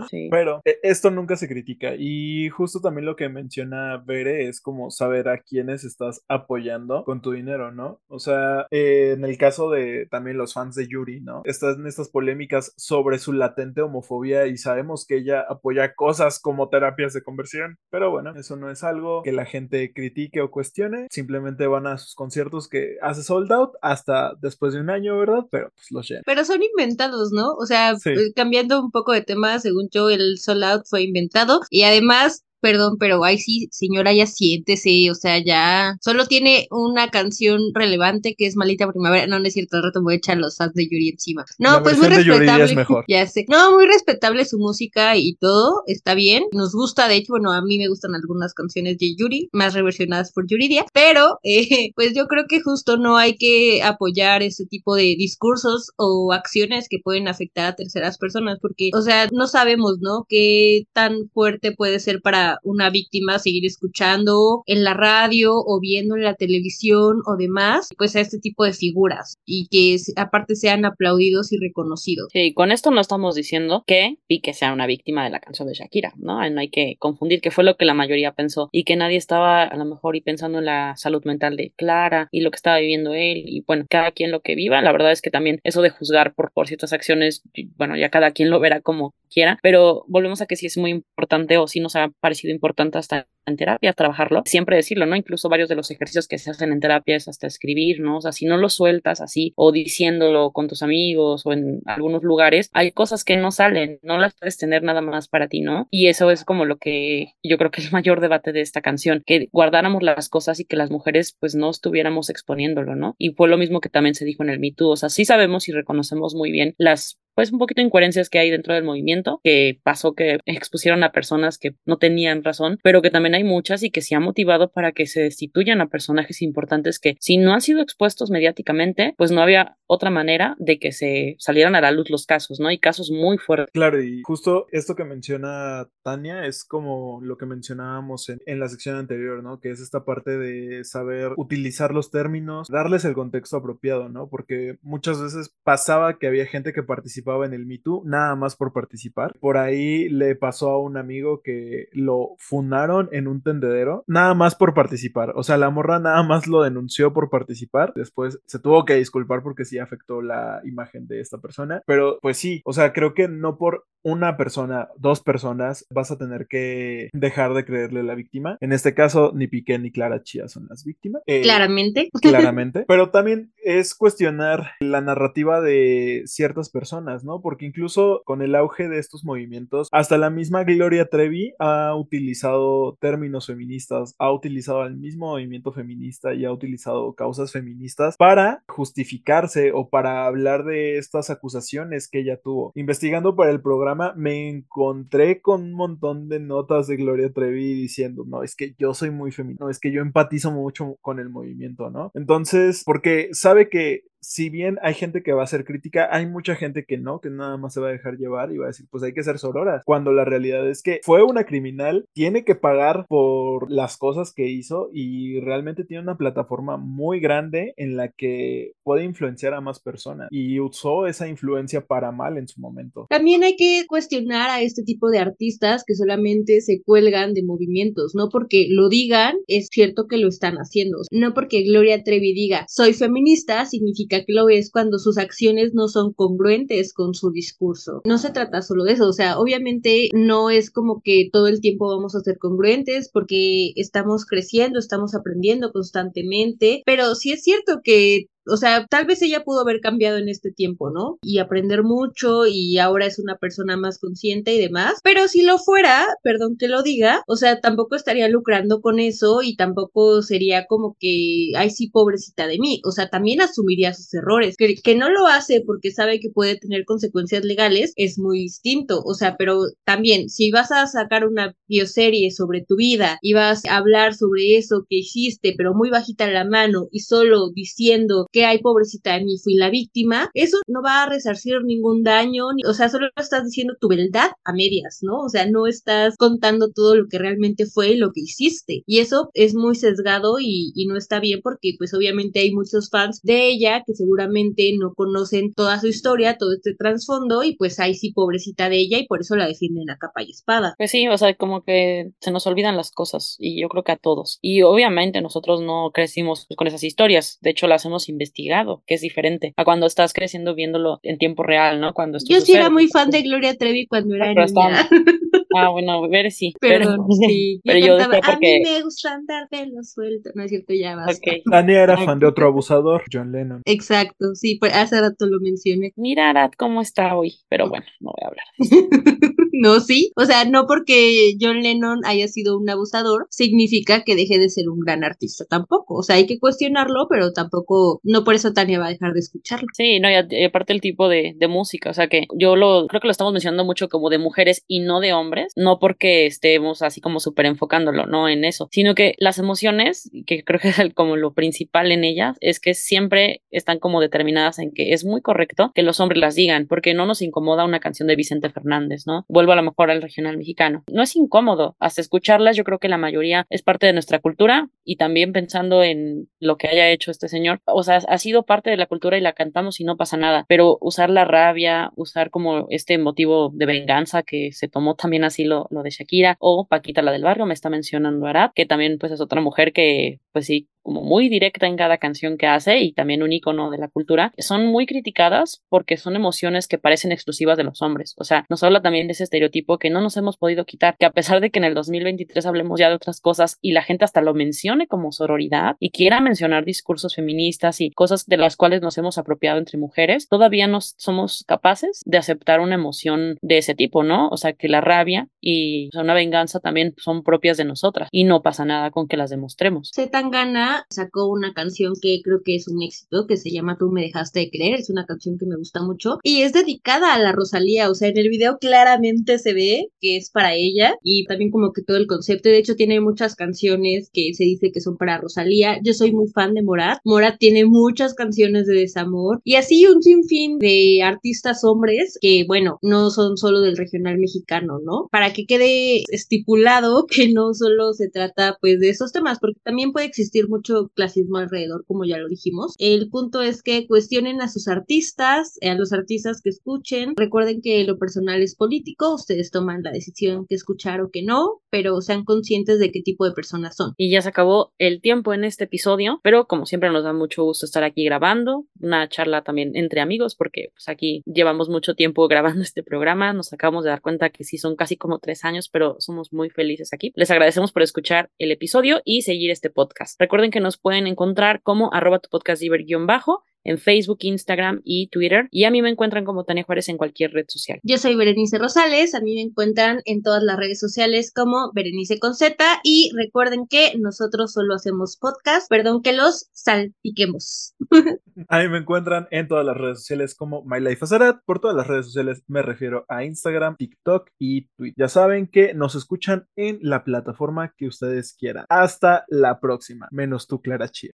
S3: Sí.
S5: Pero eh, esto nunca se critica y justo también lo que menciona Bere es como saber a quiénes estás apoyando con tu dinero, ¿no? O sea, eh, en el caso de también los fans de Yuri, ¿no? Están estas polémicas sobre su latente homofobia y sabemos que ella apoya cosas como terapias de conversión, pero bueno, eso no es algo que la gente critique o cuestione, simplemente van a sus conciertos que hace sold out hasta después de un año, ¿verdad? Pero pues los llenan.
S4: Pero son inventados, ¿no? O sea,
S5: Sí.
S4: eh, cambiando un poco de tema, según yo, el Soul Out fue inventado. Y además perdón, pero ay sí, señora, ya siéntese, o sea, ya solo tiene una canción relevante que es Malita Primavera. No, no es cierto, al rato voy a echar los fans de Yuri encima. No,
S5: La
S4: pues muy respetable.
S5: es mejor.
S4: Ya sé. No, muy respetable su música y todo, está bien. Nos gusta, de hecho, bueno, a mí me gustan algunas canciones de Yuri, más reversionadas por Yuridia, pero eh, pues yo creo que justo no hay que apoyar ese tipo de discursos o acciones que pueden afectar a terceras personas, porque, o sea, no sabemos, ¿no? Qué tan fuerte puede ser para una víctima seguir escuchando en la radio o viendo en la televisión o demás, pues a este tipo de figuras y que aparte sean aplaudidos y reconocidos.
S3: Sí, con esto no estamos diciendo que Pique sea una víctima de la canción de Shakira, ¿no? No hay que confundir que fue lo que la mayoría pensó y que nadie estaba a lo mejor y pensando en la salud mental de Clara y lo que estaba viviendo él y bueno, cada quien lo que viva, la verdad es que también eso de juzgar por, por ciertas acciones, bueno, ya cada quien lo verá como quiera, pero volvemos a que sí es muy importante o sí nos ha parecido importante hasta en terapia trabajarlo, siempre decirlo, ¿no? Incluso varios de los ejercicios que se hacen en terapia es hasta escribir, ¿no? O sea, si no lo sueltas así o diciéndolo con tus amigos o en algunos lugares, hay cosas que no salen, no las puedes tener nada más para ti, ¿no? Y eso es como lo que yo creo que es el mayor debate de esta canción, que guardáramos las cosas y que las mujeres pues no estuviéramos exponiéndolo, ¿no? Y fue lo mismo que también se dijo en el Me Too, o sea, sí sabemos y reconocemos muy bien las pues un poquito de incoherencias que hay dentro del movimiento, que pasó que expusieron a personas que no tenían razón, pero que también hay muchas y que se ha motivado para que se destituyan a personajes importantes que si no han sido expuestos mediáticamente, pues no había otra manera de que se salieran a la luz los casos, ¿no? Y casos muy fuertes.
S5: Claro, y justo esto que menciona Tania es como lo que mencionábamos en, en la sección anterior, ¿no? Que es esta parte de saber utilizar los términos, darles el contexto apropiado, ¿no? Porque muchas veces pasaba que había gente que participaba en el Me Too nada más por participar. Por ahí le pasó a un amigo que lo funaron en un tendedero nada más por participar. O sea, la morra nada más lo denunció por participar. Después se tuvo que disculpar porque sí afectó la imagen de esta persona. Pero pues sí, o sea, creo que no por una persona, dos personas, vas a tener que dejar de creerle a la víctima. En este caso, ni Piqué ni Clara Chía son las víctimas. Eh,
S4: Claramente.
S5: claramente. Pero también es cuestionar la narrativa de ciertas personas, ¿no? Porque incluso con el auge de estos movimientos, hasta la misma Gloria Trevi ha utilizado términos feministas, ha utilizado el mismo movimiento feminista y ha utilizado causas feministas para justificarse o para hablar de estas acusaciones que ella tuvo. Investigando para el programa, me encontré con un montón de notas de Gloria Trevi diciendo, no, es que yo soy muy feminista, no, es que yo empatizo mucho con el movimiento, ¿no? Entonces, porque sabe que si bien hay gente que va a ser crítica, hay mucha gente que no, que nada más se va a dejar llevar y va a decir, pues hay que ser sororas, cuando la realidad es que fue una criminal, tiene que pagar por las cosas que hizo y realmente tiene una plataforma muy grande en la que puede influenciar a más personas y usó esa influencia para mal en su momento.
S4: También hay que cuestionar a este tipo de artistas que solamente se cuelgan de movimientos, no porque lo digan, es cierto que lo están haciendo, no porque Gloria Trevi diga soy feminista, significa que lo es cuando sus acciones no son congruentes con su discurso. No se trata solo de eso, o sea, obviamente no es como que todo el tiempo vamos a ser congruentes porque estamos creciendo, estamos aprendiendo constantemente, pero sí es cierto que o sea, tal vez ella pudo haber cambiado en este tiempo, ¿no? Y aprender mucho y ahora es una persona más consciente y demás. Pero si lo fuera, perdón que lo diga, o sea, tampoco estaría lucrando con eso y tampoco sería como que, ay, sí, pobrecita de mí. O sea, también asumiría sus errores. Que, que no lo hace porque sabe que puede tener consecuencias legales es muy distinto. O sea, pero también, si vas a sacar una bioserie sobre tu vida y vas a hablar sobre eso que hiciste, pero muy bajita la mano y solo diciendo que hay pobrecita de mí, fui la víctima, eso no va a resarcir ningún daño, o sea, solo estás diciendo tu verdad a medias, ¿no? O sea, no estás contando todo lo que realmente fue y lo que hiciste. Y eso es muy sesgado y, no está bien porque pues obviamente hay muchos fans de ella que seguramente no conocen toda su historia, todo este trasfondo y pues ahí sí pobrecita de ella y por eso la defienden a capa y espada.
S3: Pues sí, o sea, como que se nos olvidan las cosas y yo creo que a todos. Y obviamente nosotros no crecimos con esas historias, de hecho las hemos investigado, que es diferente a cuando estás creciendo viéndolo en tiempo real, ¿no? Cuando
S4: Yo sí era muy fan de Gloria Trevi cuando era
S3: pero
S4: niña.
S3: Ah, bueno, ver sí.
S4: Perdón, sí.
S3: pero
S4: yo
S3: yo
S4: cantaba,
S3: decía
S4: a mí me gusta andar pelo suelto. No es cierto, ya basta.
S3: Ok.
S5: Tania era
S3: Ay,
S5: fan de otro abusador, John Lennon.
S4: Exacto, sí, pues hace rato lo mencioné.
S3: Mira, Arad, cómo está hoy. Pero bueno, no voy a hablar.
S4: No, sí. O sea, no porque John Lennon haya sido un abusador, significa que deje de ser un gran artista tampoco. O sea, hay que cuestionarlo, pero tampoco, no por eso Tania va a dejar de escucharlo.
S3: Sí, no, y, aparte el tipo de, de, música, o sea que yo lo creo que lo estamos mencionando mucho como de mujeres y no de hombres, no porque estemos así como súper enfocándolo, no en eso, sino que las emociones, que creo que es como lo principal en ellas, es que siempre están como determinadas en que es muy correcto que los hombres las digan, porque no nos incomoda una canción de Vicente Fernández, ¿no? Vuelvo a lo mejor al regional mexicano. No es incómodo, hasta escucharlas yo creo que la mayoría es parte de nuestra cultura y también pensando en lo que haya hecho este señor, o sea, ha sido parte de la cultura y la cantamos y no pasa nada, pero usar la rabia, usar como este motivo de venganza que se tomó también así lo, lo de Shakira o Paquita la del barrio, me está mencionando Arad, que también pues es otra mujer que pues sí como muy directa en cada canción que hace y también un icono de la cultura, son muy criticadas porque son emociones que parecen exclusivas de los hombres. O sea, nos habla también de ese estereotipo que no nos hemos podido quitar, que a pesar de que en el 2023 hablemos ya de otras cosas y la gente hasta lo mencione como sororidad y quiera mencionar discursos feministas y cosas de las cuales nos hemos apropiado entre mujeres, todavía no somos capaces de aceptar una emoción de ese tipo, ¿no? O sea, que la rabia y una venganza también son propias de nosotras y no pasa nada con que las demostremos.
S4: Se tan gana sacó una canción que creo que es un éxito, que se llama Tú me dejaste de creer, es una canción que me gusta mucho y es dedicada a la Rosalía, o sea, en el video claramente se ve que es para ella y también como que todo el concepto, de hecho tiene muchas canciones que se dice que son para Rosalía, yo soy muy fan de Morat, Morat tiene muchas canciones de desamor y así un sinfín de artistas hombres que bueno, no son solo del regional mexicano, ¿no? Para que quede estipulado que no solo se trata pues de esos temas, porque también puede existir mucho mucho clasismo alrededor, como ya lo dijimos. El punto es que cuestionen a sus artistas, a los artistas que escuchen. Recuerden que lo personal es político, ustedes toman la decisión que escuchar o que no, pero sean conscientes de qué tipo de personas son.
S3: Y ya se acabó el tiempo en este episodio, pero como siempre nos da mucho gusto estar aquí grabando, una charla también entre amigos, porque pues aquí llevamos mucho tiempo grabando este programa, nos acabamos de dar cuenta que sí son casi como tres años, pero somos muy felices aquí. Les agradecemos por escuchar el episodio y seguir este podcast. Recuerden que nos pueden encontrar como arroba tu podcast bajo en Facebook, Instagram y Twitter. Y a mí me encuentran como Tania Juárez en cualquier red social.
S4: Yo soy Berenice Rosales, a mí me encuentran en todas las redes sociales como Berenice con Z y recuerden que nosotros solo hacemos podcast, perdón que los salpiquemos.
S5: a mí me encuentran en todas las redes sociales como My Life Azarat. Por todas las redes sociales me refiero a Instagram, TikTok y Twitter. Ya saben que nos escuchan en la plataforma que ustedes quieran. Hasta la próxima. Menos tú, Clara Chía.